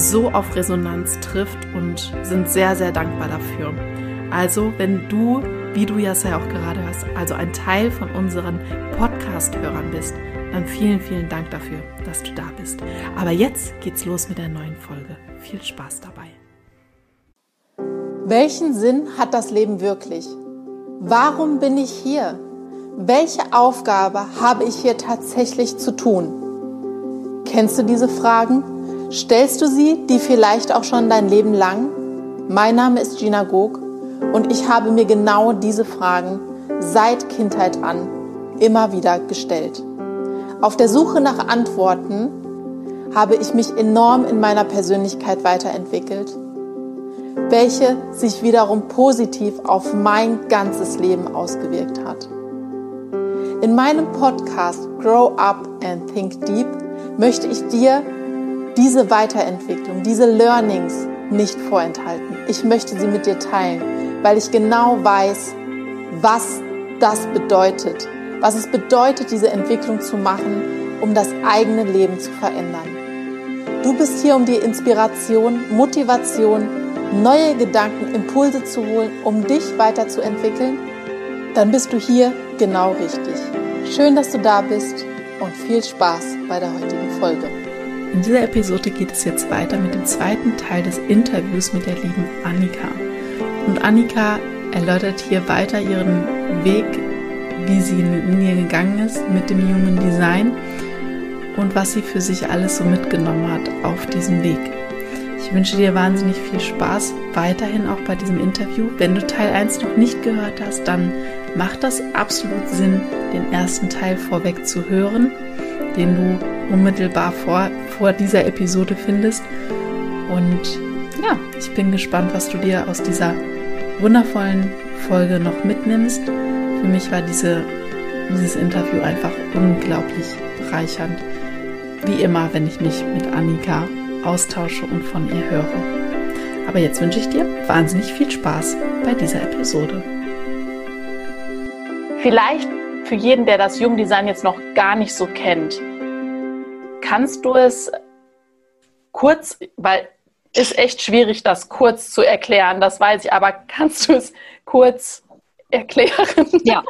so auf Resonanz trifft und sind sehr, sehr dankbar dafür. Also, wenn du, wie du ja auch gerade hörst, also ein Teil von unseren Podcast-Hörern bist, dann vielen, vielen Dank dafür, dass du da bist. Aber jetzt geht's los mit der neuen Folge. Viel Spaß dabei. Welchen Sinn hat das Leben wirklich? Warum bin ich hier? Welche Aufgabe habe ich hier tatsächlich zu tun? Kennst du diese Fragen? Stellst du sie, die vielleicht auch schon dein Leben lang? Mein Name ist Gina Gog und ich habe mir genau diese Fragen seit Kindheit an immer wieder gestellt. Auf der Suche nach Antworten habe ich mich enorm in meiner Persönlichkeit weiterentwickelt, welche sich wiederum positiv auf mein ganzes Leben ausgewirkt hat. In meinem Podcast Grow Up and Think Deep möchte ich dir diese Weiterentwicklung, diese Learnings nicht vorenthalten. Ich möchte sie mit dir teilen, weil ich genau weiß, was das bedeutet, was es bedeutet, diese Entwicklung zu machen, um das eigene Leben zu verändern. Du bist hier, um dir Inspiration, Motivation, neue Gedanken, Impulse zu holen, um dich weiterzuentwickeln. Dann bist du hier genau richtig. Schön, dass du da bist und viel Spaß bei der heutigen Folge. In dieser Episode geht es jetzt weiter mit dem zweiten Teil des Interviews mit der lieben Annika. Und Annika erläutert hier weiter ihren Weg, wie sie in ihr gegangen ist mit dem Human Design und was sie für sich alles so mitgenommen hat auf diesem Weg. Ich wünsche dir wahnsinnig viel Spaß weiterhin auch bei diesem Interview. Wenn du Teil 1 noch nicht gehört hast, dann macht das absolut Sinn, den ersten Teil vorweg zu hören, den du unmittelbar vor, vor dieser Episode findest. Und ja, ich bin gespannt, was du dir aus dieser wundervollen Folge noch mitnimmst. Für mich war diese, dieses Interview einfach unglaublich bereichernd. Wie immer, wenn ich mich mit Annika austausche und von ihr höre. Aber jetzt wünsche ich dir wahnsinnig viel Spaß bei dieser Episode. Vielleicht für jeden, der das Jungdesign jetzt noch gar nicht so kennt, Kannst du es kurz, weil ist echt schwierig, das kurz zu erklären, das weiß ich, aber kannst du es kurz erklären? Ja,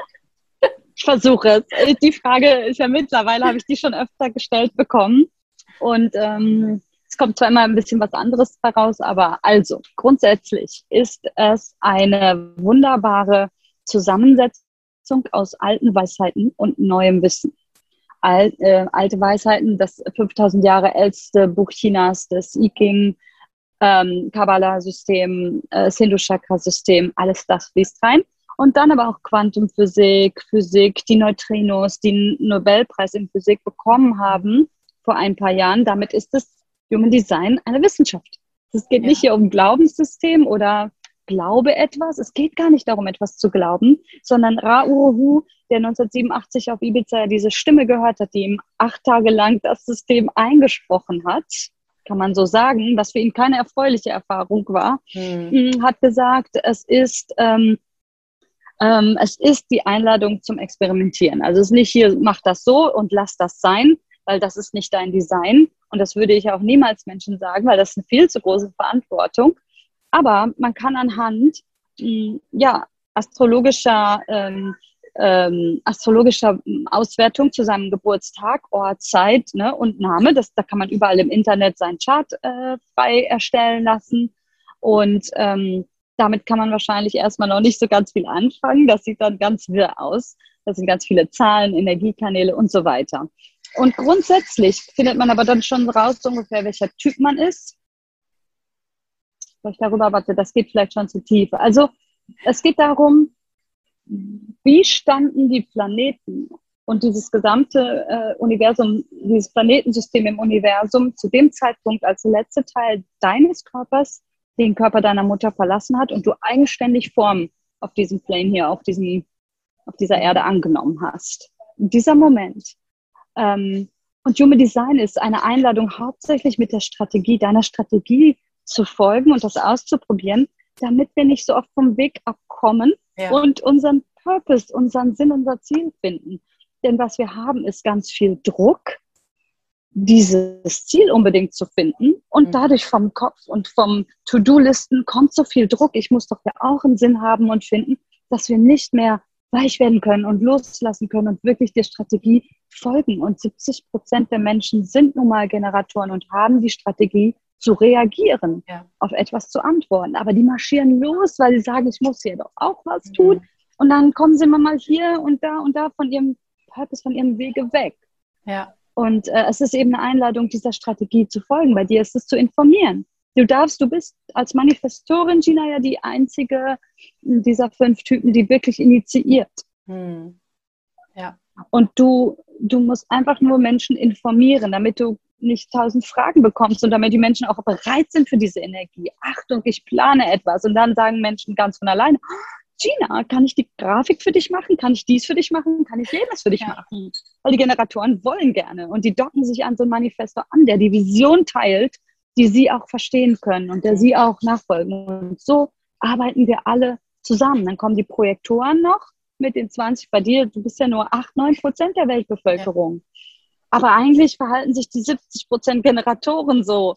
ich versuche es. Die Frage ist ja mittlerweile, habe ich die schon öfter gestellt bekommen. Und ähm, es kommt zwar immer ein bisschen was anderes heraus, aber also grundsätzlich ist es eine wunderbare Zusammensetzung aus alten Weisheiten und neuem Wissen alt, äh, alte Weisheiten, das 5000 Jahre älteste Buch Chinas, das I Ching, ähm, Kabbalah-System, äh, Sindhu-Chakra-System, alles das fließt rein. Und dann aber auch Quantumphysik, Physik, die Neutrinos, die einen Nobelpreis in Physik bekommen haben vor ein paar Jahren. Damit ist das Human Design eine Wissenschaft. Es geht ja. nicht hier um Glaubenssystem oder glaube etwas. Es geht gar nicht darum, etwas zu glauben, sondern Ra Uruhu, der 1987 auf Ibiza diese Stimme gehört hat, die ihm acht Tage lang das System eingesprochen hat, kann man so sagen, was für ihn keine erfreuliche Erfahrung war, hm. hat gesagt, es ist ähm, ähm, es ist die Einladung zum Experimentieren. Also es ist nicht hier, mach das so und lass das sein, weil das ist nicht dein Design. Und das würde ich auch niemals Menschen sagen, weil das ist eine viel zu große Verantwortung. Aber man kann anhand hm, ja, astrologischer, ähm, ähm, astrologischer Auswertung zu seinem Geburtstag, Ort, Zeit ne, und Name, das, da kann man überall im Internet seinen Chart äh, frei erstellen lassen. Und ähm, damit kann man wahrscheinlich erstmal noch nicht so ganz viel anfangen. Das sieht dann ganz wirr aus. Das sind ganz viele Zahlen, Energiekanäle und so weiter. Und grundsätzlich findet man aber dann schon raus, so ungefähr, welcher Typ man ist. Vielleicht darüber, warte, das geht vielleicht schon zu tief. Also es geht darum, wie standen die Planeten und dieses gesamte äh, Universum, dieses Planetensystem im Universum zu dem Zeitpunkt, als der letzte Teil deines Körpers den Körper deiner Mutter verlassen hat und du eigenständig Form auf diesem Plane hier, auf, diesem, auf dieser Erde angenommen hast. In dieser Moment. Ähm, und Human Design ist eine Einladung, hauptsächlich mit der Strategie, deiner Strategie zu folgen und das auszuprobieren, damit wir nicht so oft vom Weg abkommen ja. und unseren Purpose, unseren Sinn, unser Ziel finden. Denn was wir haben, ist ganz viel Druck, dieses Ziel unbedingt zu finden. Und mhm. dadurch vom Kopf und vom To-Do-Listen kommt so viel Druck. Ich muss doch ja auch einen Sinn haben und finden, dass wir nicht mehr weich werden können und loslassen können und wirklich der Strategie folgen. Und 70 Prozent der Menschen sind nun mal Generatoren und haben die Strategie zu reagieren, ja. auf etwas zu antworten. Aber die marschieren los, weil sie sagen, ich muss hier doch auch was mhm. tun. Und dann kommen sie mal hier und da und da von ihrem Purpose, von ihrem Wege weg. Ja. Und äh, es ist eben eine Einladung, dieser Strategie zu folgen. Bei dir ist es zu informieren. Du darfst, du bist als Manifestorin, Gina, ja die einzige dieser fünf Typen, die wirklich initiiert. Hm. Ja. Und du, du musst einfach nur Menschen informieren, damit du nicht tausend Fragen bekommst und damit die Menschen auch bereit sind für diese Energie. Achtung, ich plane etwas. Und dann sagen Menschen ganz von alleine, Gina, kann ich die Grafik für dich machen? Kann ich dies für dich machen? Kann ich jenes für dich ja. machen? Weil die Generatoren wollen gerne und die docken sich an so ein Manifesto an, der die Vision teilt, die sie auch verstehen können und der sie auch nachfolgen. Und so arbeiten wir alle zusammen. Dann kommen die Projektoren noch mit den 20 bei dir. Du bist ja nur 8, 9 Prozent der Weltbevölkerung. Ja. Aber eigentlich verhalten sich die 70 Prozent Generatoren so,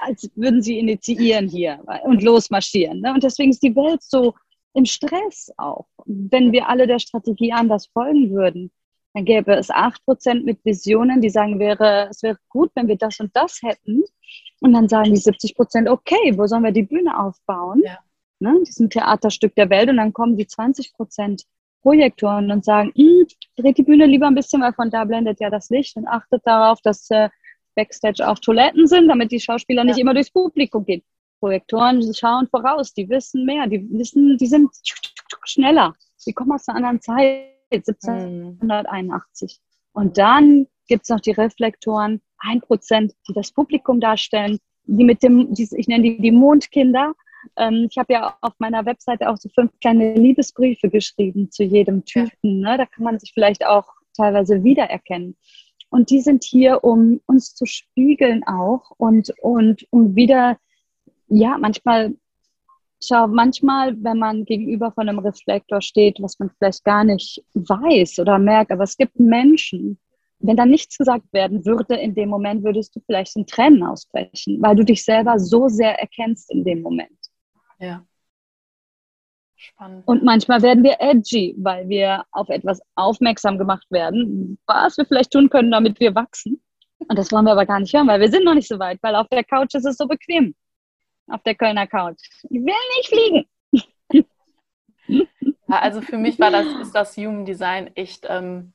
als würden sie initiieren hier und losmarschieren. Ne? Und deswegen ist die Welt so im Stress auch. Wenn wir alle der Strategie anders folgen würden, dann gäbe es 8% mit Visionen, die sagen, wäre, es wäre gut, wenn wir das und das hätten. Und dann sagen die 70% okay, wo sollen wir die Bühne aufbauen? Ja. Ne, diesem Theaterstück der Welt. Und dann kommen die 20 Projektoren und sagen, hm, dreht die Bühne lieber ein bisschen, weil von da blendet ja das Licht und achtet darauf, dass äh, Backstage auch Toiletten sind, damit die Schauspieler nicht immer durchs Publikum gehen. Projektoren schauen voraus, die wissen mehr, die wissen, die sind schneller. Die kommen aus einer anderen Zeit, 1781. Und dann gibt es noch die Reflektoren, ein Prozent, die das Publikum darstellen, die mit dem, die, ich nenne die die Mondkinder. Ähm, ich habe ja auf meiner Webseite auch so fünf kleine Liebesbriefe geschrieben zu jedem Typen. Ne? Da kann man sich vielleicht auch teilweise wiedererkennen. Und die sind hier, um uns zu spiegeln auch und, und um wieder, ja, manchmal, schau, manchmal, wenn man gegenüber von einem Reflektor steht, was man vielleicht gar nicht weiß oder merkt, aber es gibt Menschen, wenn da nichts gesagt werden würde in dem Moment, würdest du vielleicht in Tränen ausbrechen, weil du dich selber so sehr erkennst in dem Moment. Ja. Spannend. Und manchmal werden wir edgy, weil wir auf etwas aufmerksam gemacht werden, was wir vielleicht tun können, damit wir wachsen. Und das wollen wir aber gar nicht hören, weil wir sind noch nicht so weit, weil auf der Couch ist es so bequem. Auf der Kölner Couch. Ich will nicht fliegen. Ja, also für mich war das, ist das Human Design echt, ähm,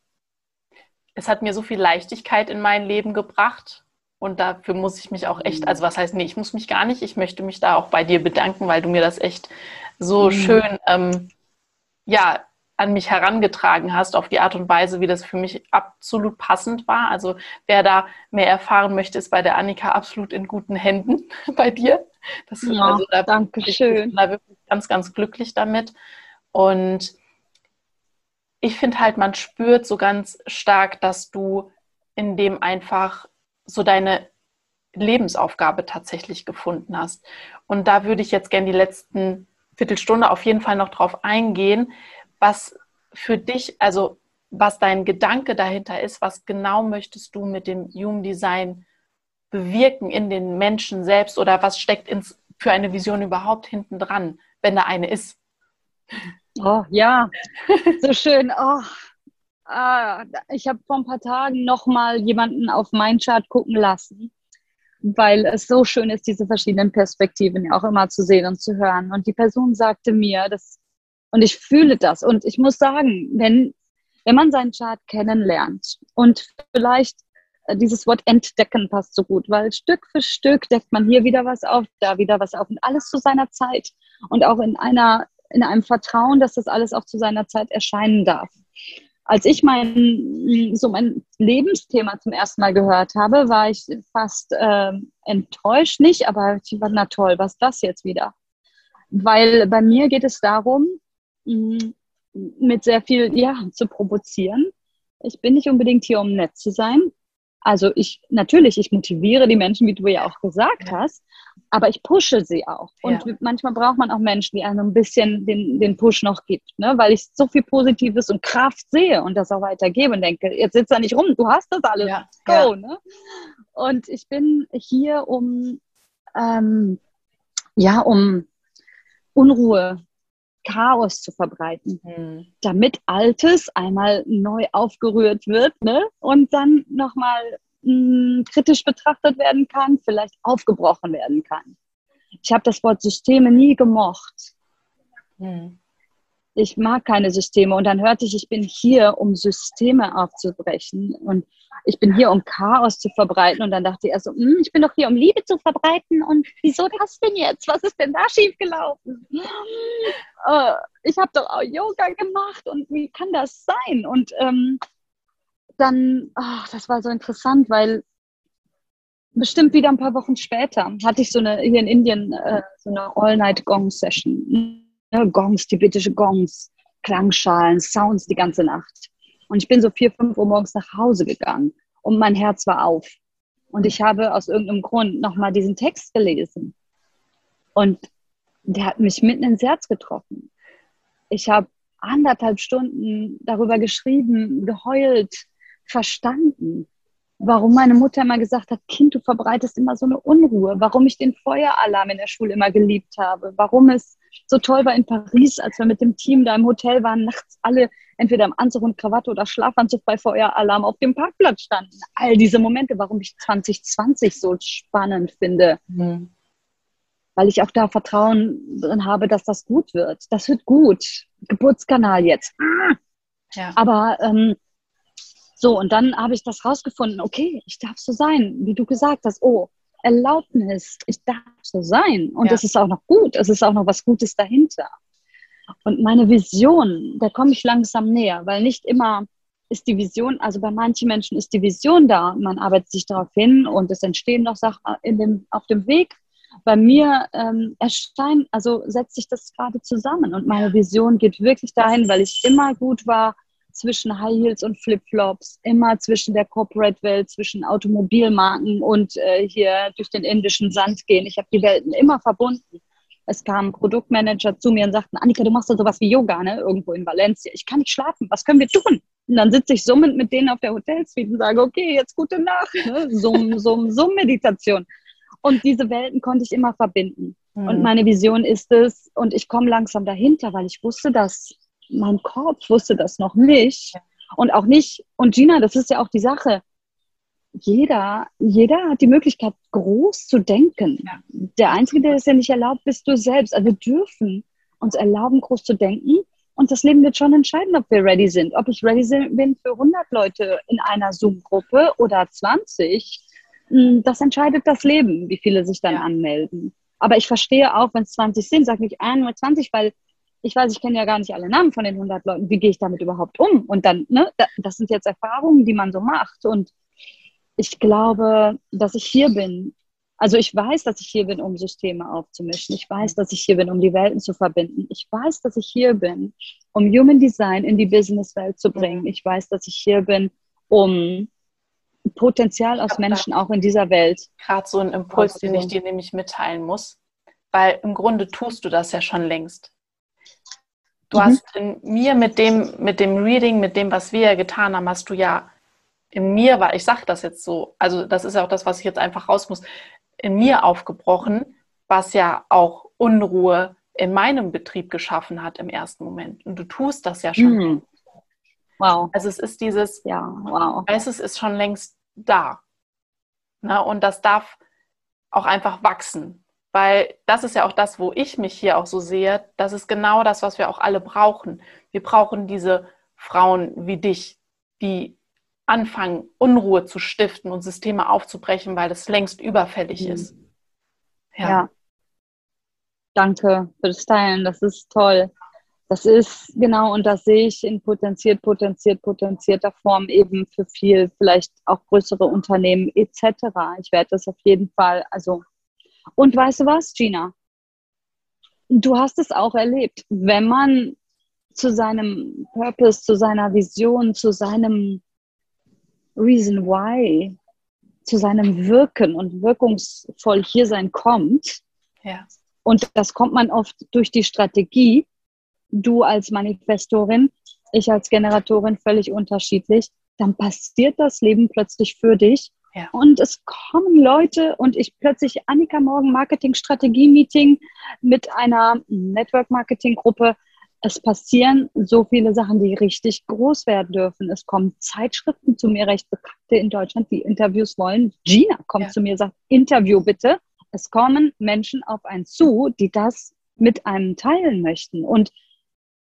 es hat mir so viel Leichtigkeit in mein Leben gebracht. Und dafür muss ich mich auch echt, also was heißt, nee, ich muss mich gar nicht, ich möchte mich da auch bei dir bedanken, weil du mir das echt so mhm. schön ähm, ja, an mich herangetragen hast, auf die Art und Weise, wie das für mich absolut passend war. Also wer da mehr erfahren möchte, ist bei der Annika absolut in guten Händen bei dir. Das, ja, also, da danke schön. Ich bin da wirklich ganz, ganz glücklich damit. Und ich finde halt, man spürt so ganz stark, dass du in dem einfach so deine Lebensaufgabe tatsächlich gefunden hast. Und da würde ich jetzt gerne die letzten Viertelstunde auf jeden Fall noch drauf eingehen, was für dich, also was dein Gedanke dahinter ist, was genau möchtest du mit dem Human Design bewirken in den Menschen selbst oder was steckt ins, für eine Vision überhaupt hinten dran, wenn da eine ist? Oh ja, so schön. Oh. Ah, ich habe vor ein paar Tagen noch mal jemanden auf mein Chart gucken lassen weil es so schön ist, diese verschiedenen Perspektiven auch immer zu sehen und zu hören. Und die Person sagte mir, das, und ich fühle das. Und ich muss sagen, wenn, wenn man seinen Chart kennenlernt und vielleicht äh, dieses Wort entdecken passt so gut, weil Stück für Stück deckt man hier wieder was auf, da wieder was auf und alles zu seiner Zeit und auch in einer in einem Vertrauen, dass das alles auch zu seiner Zeit erscheinen darf. Als ich mein, so mein Lebensthema zum ersten Mal gehört habe, war ich fast äh, enttäuscht, nicht, aber ich war, na toll, was ist das jetzt wieder? Weil bei mir geht es darum, mit sehr viel, ja, zu provozieren. Ich bin nicht unbedingt hier, um nett zu sein. Also ich, natürlich, ich motiviere die Menschen, wie du ja auch gesagt ja. hast, aber ich pushe sie auch. Und ja. manchmal braucht man auch Menschen, die einem ein bisschen den, den Push noch gibt, ne? weil ich so viel Positives und Kraft sehe und das auch weitergebe und denke, jetzt sitzt da nicht rum, du hast das alles, ja. go. Ne? Und ich bin hier, um, ähm, ja, um Unruhe, Chaos zu verbreiten, mhm. damit Altes einmal neu aufgerührt wird ne? und dann nochmal mh, kritisch betrachtet werden kann, vielleicht aufgebrochen werden kann. Ich habe das Wort Systeme nie gemocht. Hm. Ich mag keine Systeme. Und dann hörte ich, ich bin hier, um Systeme aufzubrechen. Und ich bin hier, um Chaos zu verbreiten. Und dann dachte ich erst so, hm, ich bin doch hier, um Liebe zu verbreiten. Und wieso das denn jetzt? Was ist denn da schiefgelaufen? Äh, ich habe doch auch Yoga gemacht. Und wie kann das sein? Und ähm, dann, ach, das war so interessant, weil bestimmt wieder ein paar Wochen später hatte ich so eine, hier in Indien, äh, so eine All-Night-Gong-Session. Ne, Gongs, tibetische Gongs, Klangschalen, Sounds die ganze Nacht. Und ich bin so vier, fünf Uhr morgens nach Hause gegangen und mein Herz war auf. Und ich habe aus irgendeinem Grund nochmal diesen Text gelesen. Und der hat mich mitten ins Herz getroffen. Ich habe anderthalb Stunden darüber geschrieben, geheult, verstanden, warum meine Mutter immer gesagt hat, Kind, du verbreitest immer so eine Unruhe, warum ich den Feueralarm in der Schule immer geliebt habe, warum es so toll war in Paris, als wir mit dem Team da im Hotel waren, nachts alle entweder im Anzug und Krawatte oder Schlafanzug bei Feueralarm auf dem Parkplatz standen. All diese Momente, warum ich 2020 so spannend finde. Mhm. Weil ich auch da Vertrauen drin habe, dass das gut wird. Das wird gut. Geburtskanal jetzt. Ja. Aber ähm, so, und dann habe ich das rausgefunden, okay, ich darf so sein, wie du gesagt hast. Oh, Erlaubnis, ich darf so sein. Und es ja. ist auch noch gut, es ist auch noch was Gutes dahinter. Und meine Vision, da komme ich langsam näher, weil nicht immer ist die Vision, also bei manchen Menschen ist die Vision da, man arbeitet sich darauf hin und es entstehen noch Sachen in dem, auf dem Weg. Bei mir ähm, erscheint, also setzt sich das gerade zusammen und meine Vision geht wirklich dahin, weil ich immer gut war, zwischen High Heels und Flipflops, immer zwischen der Corporate-Welt, zwischen Automobilmarken und äh, hier durch den indischen Sand gehen. Ich habe die Welten immer verbunden. Es kamen Produktmanager zu mir und sagten, Annika, du machst doch sowas wie Yoga, ne? Irgendwo in Valencia. Ich kann nicht schlafen. Was können wir tun? Und dann sitze ich summend mit denen auf der Hotelsuite und sage, okay, jetzt gute Nacht. Ne? Summ, Summ, Summ-Meditation. Und diese Welten konnte ich immer verbinden. Mhm. Und meine Vision ist es, und ich komme langsam dahinter, weil ich wusste, dass mein Kopf wusste das noch nicht. Und auch nicht, und Gina, das ist ja auch die Sache, jeder, jeder hat die Möglichkeit, groß zu denken. Ja. Der Einzige, der es ja nicht erlaubt, bist du selbst. Also wir dürfen uns erlauben, groß zu denken. Und das Leben wird schon entscheiden, ob wir ready sind. Ob ich ready bin für 100 Leute in einer Zoom-Gruppe oder 20, hm, das entscheidet das Leben, wie viele sich dann ja. anmelden. Aber ich verstehe auch, wenn es 20 sind, sage ich nur 20, weil ich weiß, ich kenne ja gar nicht alle Namen von den 100 Leuten. Wie gehe ich damit überhaupt um? Und dann, ne, das sind jetzt Erfahrungen, die man so macht. Und ich glaube, dass ich hier bin. Also ich weiß, dass ich hier bin, um Systeme aufzumischen. Ich weiß, dass ich hier bin, um die Welten zu verbinden. Ich weiß, dass ich hier bin, um Human Design in die Businesswelt zu bringen. Ich weiß, dass ich hier bin, um Potenzial aus Menschen auch in dieser Welt. Gerade so ein Impuls, den ich dir nämlich mitteilen muss, weil im Grunde tust du das ja schon längst. Du mhm. hast in mir mit dem, mit dem Reading, mit dem, was wir ja getan haben, hast du ja in mir, weil ich sage das jetzt so, also das ist ja auch das, was ich jetzt einfach raus muss, in mir aufgebrochen, was ja auch Unruhe in meinem Betrieb geschaffen hat im ersten Moment. Und du tust das ja schon. Mhm. Wow. Also es ist dieses, ja, wow. Es ist schon längst da. Na, und das darf auch einfach wachsen. Weil das ist ja auch das, wo ich mich hier auch so sehe. Das ist genau das, was wir auch alle brauchen. Wir brauchen diese Frauen wie dich, die anfangen, Unruhe zu stiften und Systeme aufzubrechen, weil das längst überfällig mhm. ist. Ja. ja. Danke für das Teilen. Das ist toll. Das ist genau, und das sehe ich in potenziert, potenziert, potenzierter Form eben für viel, vielleicht auch größere Unternehmen etc. Ich werde das auf jeden Fall, also, und weißt du was, Gina? Du hast es auch erlebt, wenn man zu seinem Purpose, zu seiner Vision, zu seinem Reason Why, zu seinem Wirken und wirkungsvoll hier sein kommt. Ja. Und das kommt man oft durch die Strategie. Du als Manifestorin, ich als Generatorin völlig unterschiedlich. Dann passiert das Leben plötzlich für dich. Ja. Und es kommen Leute und ich plötzlich Annika Morgen Marketing Strategie Meeting mit einer Network Marketing Gruppe es passieren so viele Sachen, die richtig groß werden dürfen. Es kommen Zeitschriften zu mir, recht bekannte in Deutschland, die Interviews wollen. Gina kommt ja. zu mir, sagt, Interview bitte. Es kommen Menschen auf einen zu, die das mit einem teilen möchten. Und,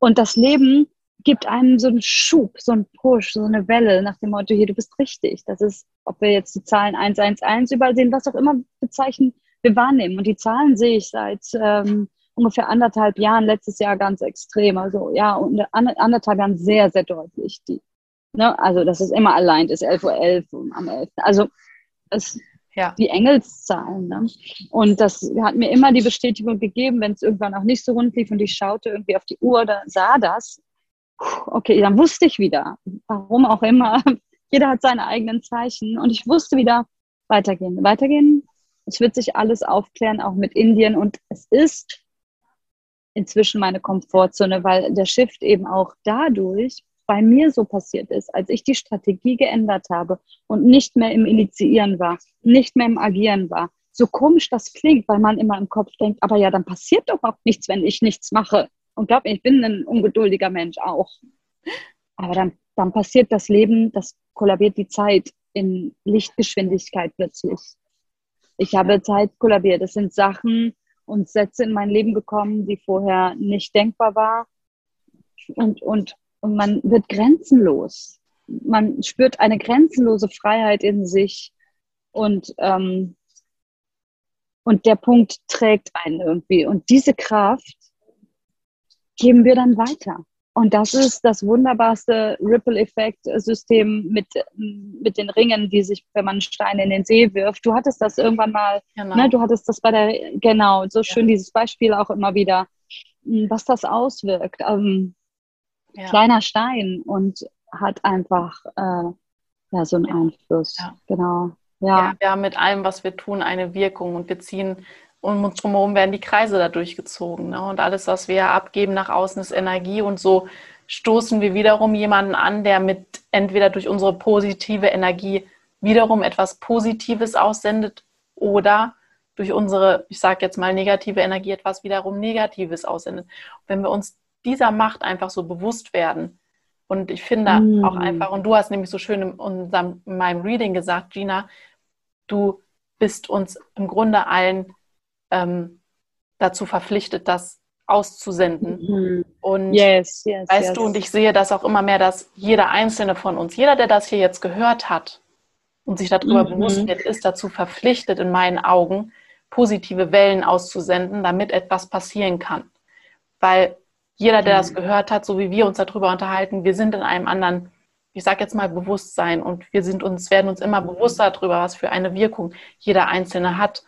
und das Leben gibt einem so einen Schub, so einen Push, so eine Welle nach dem Motto, hier, du bist richtig. Das ist, ob wir jetzt die Zahlen 111 überall sehen, was auch immer bezeichnen, wir wahrnehmen. Und die Zahlen sehe ich seit ähm, ungefähr anderthalb Jahren, letztes Jahr ganz extrem. Also ja, und anderthalb Jahren sehr, sehr deutlich. Die, ne? Also das ist immer allein, ist 11.11 Uhr 11 am 11. Also es, ja. die Engelszahlen. Ne? Und das hat mir immer die Bestätigung gegeben, wenn es irgendwann auch nicht so rund lief und ich schaute irgendwie auf die Uhr, da sah das. Okay, dann wusste ich wieder, warum auch immer. Jeder hat seine eigenen Zeichen und ich wusste wieder, weitergehen, weitergehen. Es wird sich alles aufklären, auch mit Indien. Und es ist inzwischen meine Komfortzone, weil der Shift eben auch dadurch bei mir so passiert ist, als ich die Strategie geändert habe und nicht mehr im Initiieren war, nicht mehr im Agieren war. So komisch das klingt, weil man immer im Kopf denkt, aber ja, dann passiert doch auch nichts, wenn ich nichts mache. Und glaub mir, ich bin ein ungeduldiger Mensch auch. Aber dann, dann passiert das Leben, das kollabiert die Zeit in Lichtgeschwindigkeit plötzlich. Ich habe Zeit kollabiert. Das sind Sachen, und Sätze in mein Leben gekommen, die vorher nicht denkbar war. Und, und, und man wird grenzenlos. Man spürt eine grenzenlose Freiheit in sich und, ähm, und der Punkt trägt einen irgendwie. Und diese Kraft geben wir dann weiter. Und das ist das wunderbarste Ripple-Effekt-System mit, mit den Ringen, die sich, wenn man Steine in den See wirft. Du hattest das irgendwann mal, genau. ne, du hattest das bei der, genau, so schön ja. dieses Beispiel auch immer wieder, hm, was das auswirkt. Ähm, ja. Kleiner Stein und hat einfach äh, ja, so einen ja. Einfluss. Genau. Ja. wir haben mit allem, was wir tun, eine Wirkung und wir ziehen um uns drumherum werden die Kreise dadurch gezogen. Ne? Und alles, was wir abgeben nach außen, ist Energie. Und so stoßen wir wiederum jemanden an, der mit entweder durch unsere positive Energie wiederum etwas Positives aussendet oder durch unsere, ich sage jetzt mal, negative Energie etwas wiederum Negatives aussendet. Und wenn wir uns dieser Macht einfach so bewusst werden, und ich finde mm. auch einfach, und du hast nämlich so schön in, unserem, in meinem Reading gesagt, Gina, du bist uns im Grunde allen ähm, dazu verpflichtet, das auszusenden. Mhm. Und yes, yes, weißt yes. du, und ich sehe das auch immer mehr, dass jeder einzelne von uns, jeder, der das hier jetzt gehört hat und sich darüber mhm. bewusst wird, ist dazu verpflichtet, in meinen Augen positive Wellen auszusenden, damit etwas passieren kann. Weil jeder, der mhm. das gehört hat, so wie wir uns darüber unterhalten, wir sind in einem anderen, ich sage jetzt mal Bewusstsein und wir sind uns, werden uns immer bewusster darüber, was für eine Wirkung jeder Einzelne hat.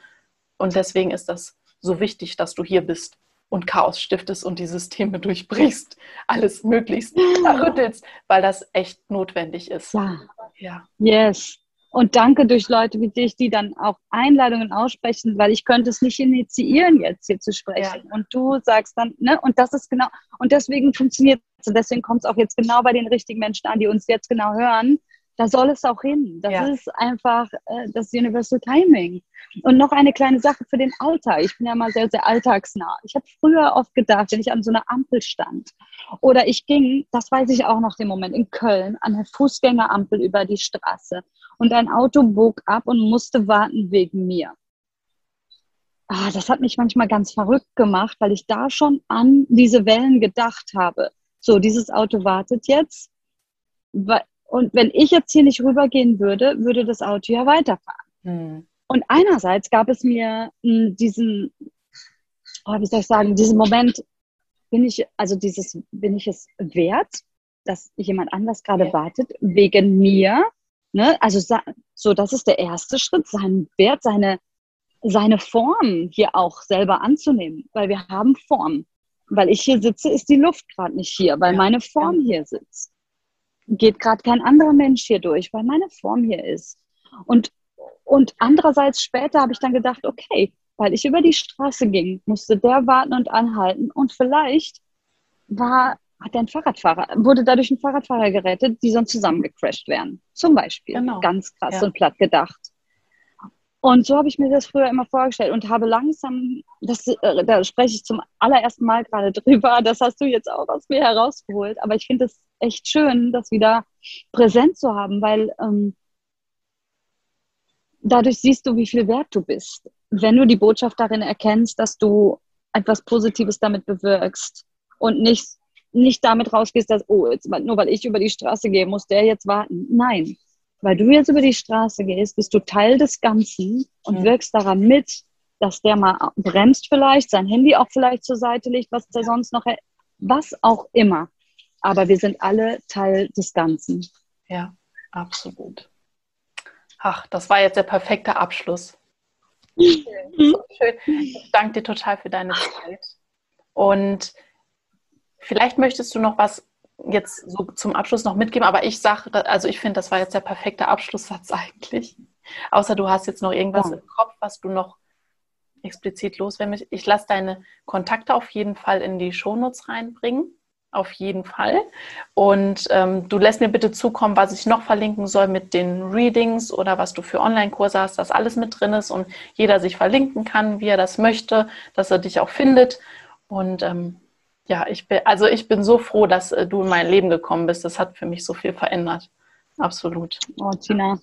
Und deswegen ist das so wichtig, dass du hier bist und Chaos stiftest und die Systeme durchbrichst, alles möglichst rüttelst, weil das echt notwendig ist. Ja. ja. Yes. Und danke durch Leute wie dich, die dann auch Einladungen aussprechen, weil ich könnte es nicht initiieren, jetzt hier zu sprechen. Ja. Und du sagst dann, ne, und das ist genau, und deswegen funktioniert es. Und deswegen kommt es auch jetzt genau bei den richtigen Menschen an, die uns jetzt genau hören, da soll es auch hin. Das ja. ist einfach äh, das Universal Timing. Und noch eine kleine Sache für den Alltag. Ich bin ja mal sehr, sehr alltagsnah. Ich habe früher oft gedacht, wenn ich an so einer Ampel stand oder ich ging, das weiß ich auch noch den Moment, in Köln an der Fußgängerampel über die Straße und ein Auto bog ab und musste warten wegen mir. ah, das hat mich manchmal ganz verrückt gemacht, weil ich da schon an diese Wellen gedacht habe. So, dieses Auto wartet jetzt. Und wenn ich jetzt hier nicht rübergehen würde, würde das Auto ja weiterfahren. Hm. Und einerseits gab es mir hm, diesen, oh, wie soll ich sagen, diesen Moment, bin ich, also dieses, bin ich es wert, dass jemand anders gerade ja. wartet, wegen mir? Ne? Also so, das ist der erste Schritt, seinen Wert, seine, seine Form hier auch selber anzunehmen, weil wir haben Form. Weil ich hier sitze, ist die Luft gerade nicht hier, weil ja. meine Form hier sitzt. Geht gerade kein anderer Mensch hier durch, weil meine Form hier ist. Und, und andererseits später habe ich dann gedacht, okay, weil ich über die Straße ging, musste der warten und anhalten und vielleicht war, hat ein Fahrradfahrer, wurde dadurch ein Fahrradfahrer gerettet, die sonst zusammengecrashed wären. Zum Beispiel. Genau. Ganz krass ja. und platt gedacht. Und so habe ich mir das früher immer vorgestellt und habe langsam, das, äh, da spreche ich zum allerersten Mal gerade drüber, das hast du jetzt auch aus mir herausgeholt, aber ich finde es echt schön, das wieder präsent zu haben, weil ähm, dadurch siehst du, wie viel wert du bist. Wenn du die Botschaft darin erkennst, dass du etwas Positives damit bewirkst und nicht, nicht damit rausgehst, dass, oh, jetzt, nur weil ich über die Straße gehe, muss der jetzt warten. Nein, weil du jetzt über die Straße gehst, bist du Teil des Ganzen und wirkst daran mit, dass der mal bremst vielleicht, sein Handy auch vielleicht zur Seite legt, was der sonst noch, was auch immer. Aber wir sind alle Teil des Ganzen. Ja, absolut. Ach, das war jetzt der perfekte Abschluss. Mhm. So schön. Ich danke dir total für deine Zeit. Und vielleicht möchtest du noch was jetzt so zum Abschluss noch mitgeben, aber ich sage, also ich finde, das war jetzt der perfekte Abschlusssatz eigentlich. Außer du hast jetzt noch irgendwas ja. im Kopf, was du noch explizit loswerden möchtest. Ich lasse deine Kontakte auf jeden Fall in die Shownotes reinbringen. Auf jeden Fall. Und ähm, du lässt mir bitte zukommen, was ich noch verlinken soll mit den Readings oder was du für Online-Kurse hast, dass alles mit drin ist und jeder sich verlinken kann, wie er das möchte, dass er dich auch findet. Und ähm, ja, ich bin, also ich bin so froh, dass äh, du in mein Leben gekommen bist. Das hat für mich so viel verändert. Absolut. Oh, Tina,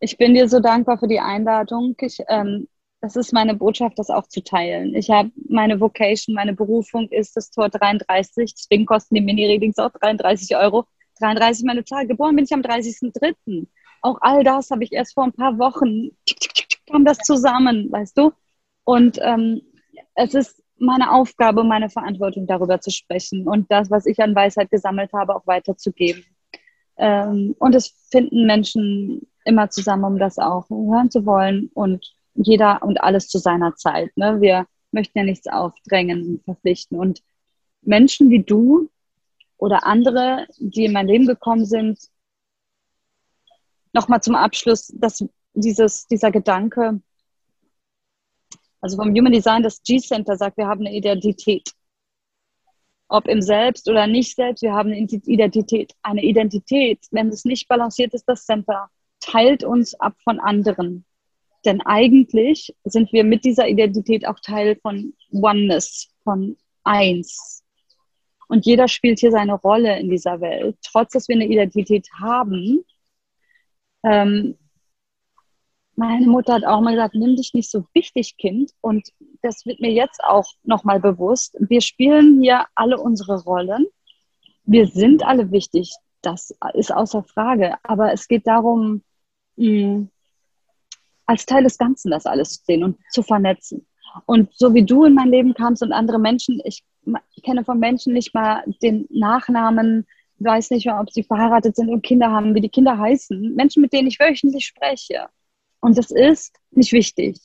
ich bin dir so dankbar für die Einladung. Ich, ähm, das ist meine Botschaft, das auch zu teilen. Ich habe meine Vocation, meine Berufung ist das Tor 33. Deswegen kosten die Mini-Readings auch 33 Euro. 33 meine Zahl. Geboren bin ich am 30.03. Auch all das habe ich erst vor ein paar Wochen, kam das zusammen, weißt du? Und ähm, es ist meine Aufgabe, meine Verantwortung darüber zu sprechen und das, was ich an Weisheit gesammelt habe, auch weiterzugeben. Ähm, und es finden Menschen immer zusammen, um das auch hören zu wollen und jeder und alles zu seiner Zeit. Ne? Wir möchten ja nichts aufdrängen und verpflichten. Und Menschen wie du oder andere, die in mein Leben gekommen sind, nochmal zum Abschluss, dass dieses, dieser Gedanke, also vom Human Design, das G-Center sagt, wir haben eine Identität. Ob im Selbst oder nicht Selbst, wir haben eine Identität. Eine Identität, wenn es nicht balanciert ist, das Center, teilt uns ab von anderen. Denn eigentlich sind wir mit dieser Identität auch Teil von Oneness, von Eins. Und jeder spielt hier seine Rolle in dieser Welt. Trotz, dass wir eine Identität haben, ähm, meine Mutter hat auch mal gesagt, nimm dich nicht so wichtig, Kind. Und das wird mir jetzt auch nochmal bewusst. Wir spielen hier alle unsere Rollen. Wir sind alle wichtig. Das ist außer Frage. Aber es geht darum, mh, als Teil des Ganzen das alles zu sehen und zu vernetzen. Und so wie du in mein Leben kamst und andere Menschen, ich kenne von Menschen nicht mal den Nachnamen, weiß nicht mehr, ob sie verheiratet sind und Kinder haben, wie die Kinder heißen. Menschen, mit denen ich wöchentlich spreche. Und das ist nicht wichtig,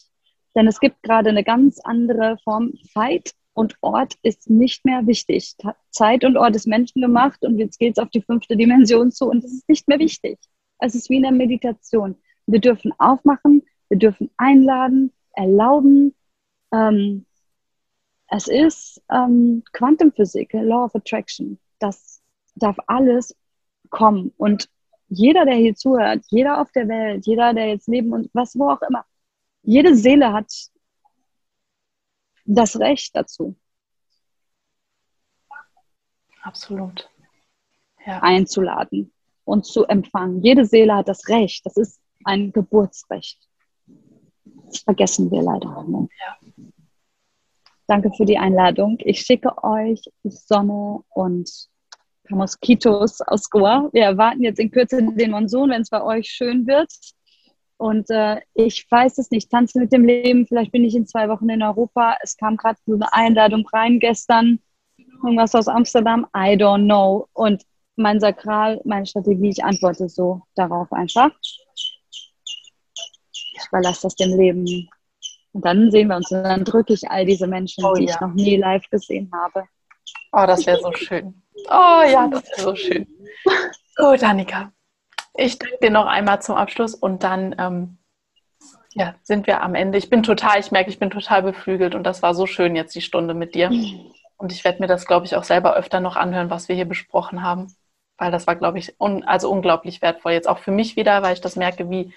denn es gibt gerade eine ganz andere Form. Zeit und Ort ist nicht mehr wichtig. Zeit und Ort ist menschengemacht und jetzt geht es auf die fünfte Dimension zu und es ist nicht mehr wichtig. Es ist wie in der Meditation. Wir dürfen aufmachen, wir dürfen einladen, erlauben. Ähm, es ist ähm, Quantenphysik, Law of Attraction. Das darf alles kommen. Und jeder, der hier zuhört, jeder auf der Welt, jeder, der jetzt neben uns, was, wo auch immer, jede Seele hat das Recht dazu. Absolut. Ja. Einzuladen und zu empfangen. Jede Seele hat das Recht. Das ist ein Geburtsrecht. Das vergessen wir leider. Ne? Ja. Danke für die Einladung. Ich schicke euch Sonne und Moskitos aus Goa. Wir erwarten jetzt in Kürze den Monsun, wenn es bei euch schön wird. Und äh, ich weiß es nicht, tanzen mit dem Leben. Vielleicht bin ich in zwei Wochen in Europa. Es kam gerade so eine Einladung rein gestern. Irgendwas aus Amsterdam. I don't know. Und mein Sakral, meine Strategie, ich antworte so darauf einfach. Ich überlasse das dem Leben. Und dann sehen wir uns und dann drücke ich all diese Menschen, oh, die ja. ich noch nie live gesehen habe. Oh, das wäre so schön. Oh ja, das wäre so schön. Gut, Annika. Ich danke dir noch einmal zum Abschluss und dann ähm, ja, sind wir am Ende. Ich bin total, ich merke, ich bin total beflügelt und das war so schön jetzt die Stunde mit dir. Und ich werde mir das, glaube ich, auch selber öfter noch anhören, was wir hier besprochen haben. Weil das war, glaube ich, un also unglaublich wertvoll. Jetzt auch für mich wieder, weil ich das merke, wie,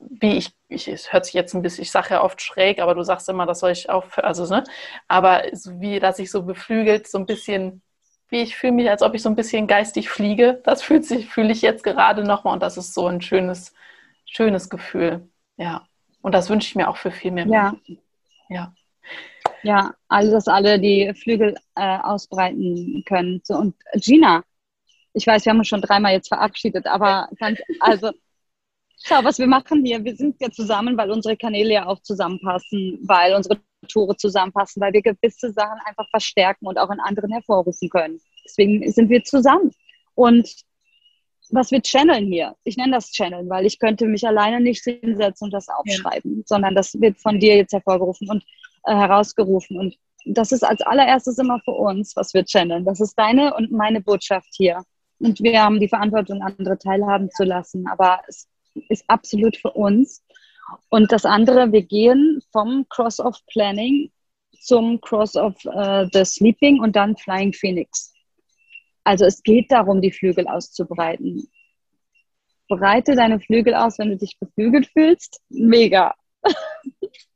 wie ich, ich, es hört sich jetzt ein bisschen, ich sage ja oft schräg, aber du sagst immer, das soll ich auch, also, ne, aber so wie, dass ich so beflügelt, so ein bisschen, wie ich fühle mich, als ob ich so ein bisschen geistig fliege, das fühlt sich, fühle ich jetzt gerade nochmal und das ist so ein schönes, schönes Gefühl, ja. Und das wünsche ich mir auch für viel mehr ja. Menschen. Ja. Ja, also dass alle die Flügel äh, ausbreiten können. So, und Gina, ich weiß, wir haben uns schon dreimal jetzt verabschiedet, aber ganz, also Schau, was wir machen hier. Wir sind ja zusammen, weil unsere Kanäle ja auch zusammenpassen, weil unsere Tore zusammenpassen, weil wir gewisse Sachen einfach verstärken und auch in anderen hervorrufen können. Deswegen sind wir zusammen. Und was wir channeln hier, ich nenne das Channeln, weil ich könnte mich alleine nicht hinsetzen und das aufschreiben, ja. sondern das wird von dir jetzt hervorgerufen und äh, herausgerufen. Und das ist als allererstes immer für uns, was wir channeln. Das ist deine und meine Botschaft hier. Und wir haben die Verantwortung, andere teilhaben zu lassen. Aber es ist absolut für uns. Und das andere, wir gehen vom Cross-off Planning zum Cross-off äh, the Sleeping und dann Flying Phoenix. Also es geht darum, die Flügel auszubreiten. Breite deine Flügel aus, wenn du dich beflügelt fühlst. Mega.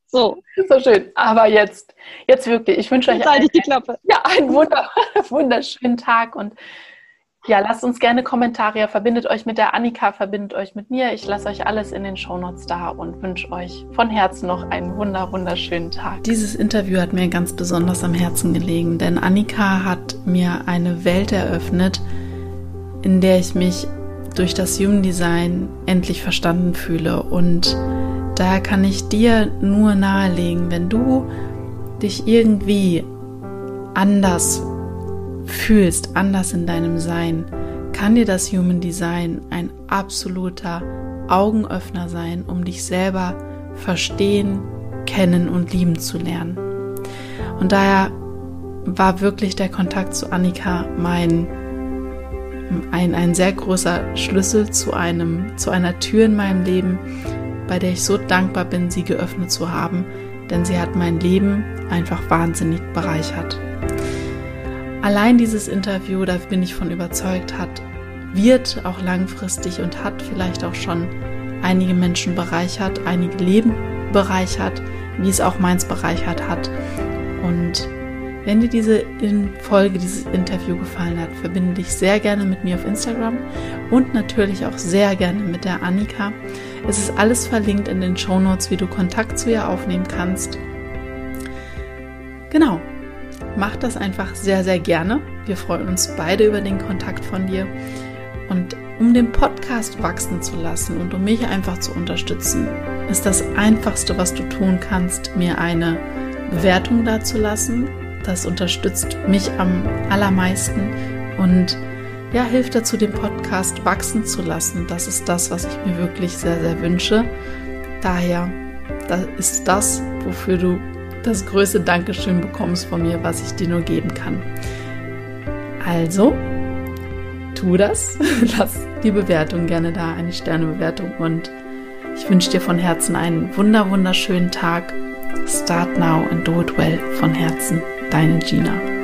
so. So schön. Aber jetzt, jetzt wirklich, ich wünsche euch einen, ja, einen wunder, wunderschönen Tag und ja, lasst uns gerne Kommentare. Verbindet euch mit der Annika, verbindet euch mit mir. Ich lasse euch alles in den Shownotes da und wünsche euch von Herzen noch einen wunder, wunderschönen Tag. Dieses Interview hat mir ganz besonders am Herzen gelegen, denn Annika hat mir eine Welt eröffnet, in der ich mich durch das Human Design endlich verstanden fühle. Und daher kann ich dir nur nahelegen, wenn du dich irgendwie anders fühlst, anders in deinem Sein, kann dir das Human Design ein absoluter Augenöffner sein, um dich selber verstehen, kennen und lieben zu lernen. Und daher war wirklich der Kontakt zu Annika mein ein, ein sehr großer Schlüssel zu einem zu einer Tür in meinem Leben, bei der ich so dankbar bin, sie geöffnet zu haben, denn sie hat mein Leben einfach wahnsinnig bereichert. Allein dieses Interview, da bin ich von überzeugt, hat, wird auch langfristig und hat vielleicht auch schon einige Menschen bereichert, einige Leben bereichert, wie es auch meins bereichert hat. Und wenn dir diese Folge, dieses Interview gefallen hat, verbinde dich sehr gerne mit mir auf Instagram und natürlich auch sehr gerne mit der Annika. Es ist alles verlinkt in den Show Notes, wie du Kontakt zu ihr aufnehmen kannst. Genau, mach das einfach sehr, sehr gerne. Wir freuen uns beide über den Kontakt von dir. Und um den Podcast wachsen zu lassen und um mich einfach zu unterstützen, ist das Einfachste, was du tun kannst, mir eine Bewertung dazulassen. Das unterstützt mich am allermeisten und ja, hilft dazu, den Podcast wachsen zu lassen. Das ist das, was ich mir wirklich sehr, sehr wünsche. Daher, das ist das, wofür du das größte Dankeschön bekommst von mir, was ich dir nur geben kann. Also, tu das. Lass die Bewertung gerne da, eine Sternebewertung. Und ich wünsche dir von Herzen einen wunder, wunderschönen Tag. Start now and do it well von Herzen. Deine Gina.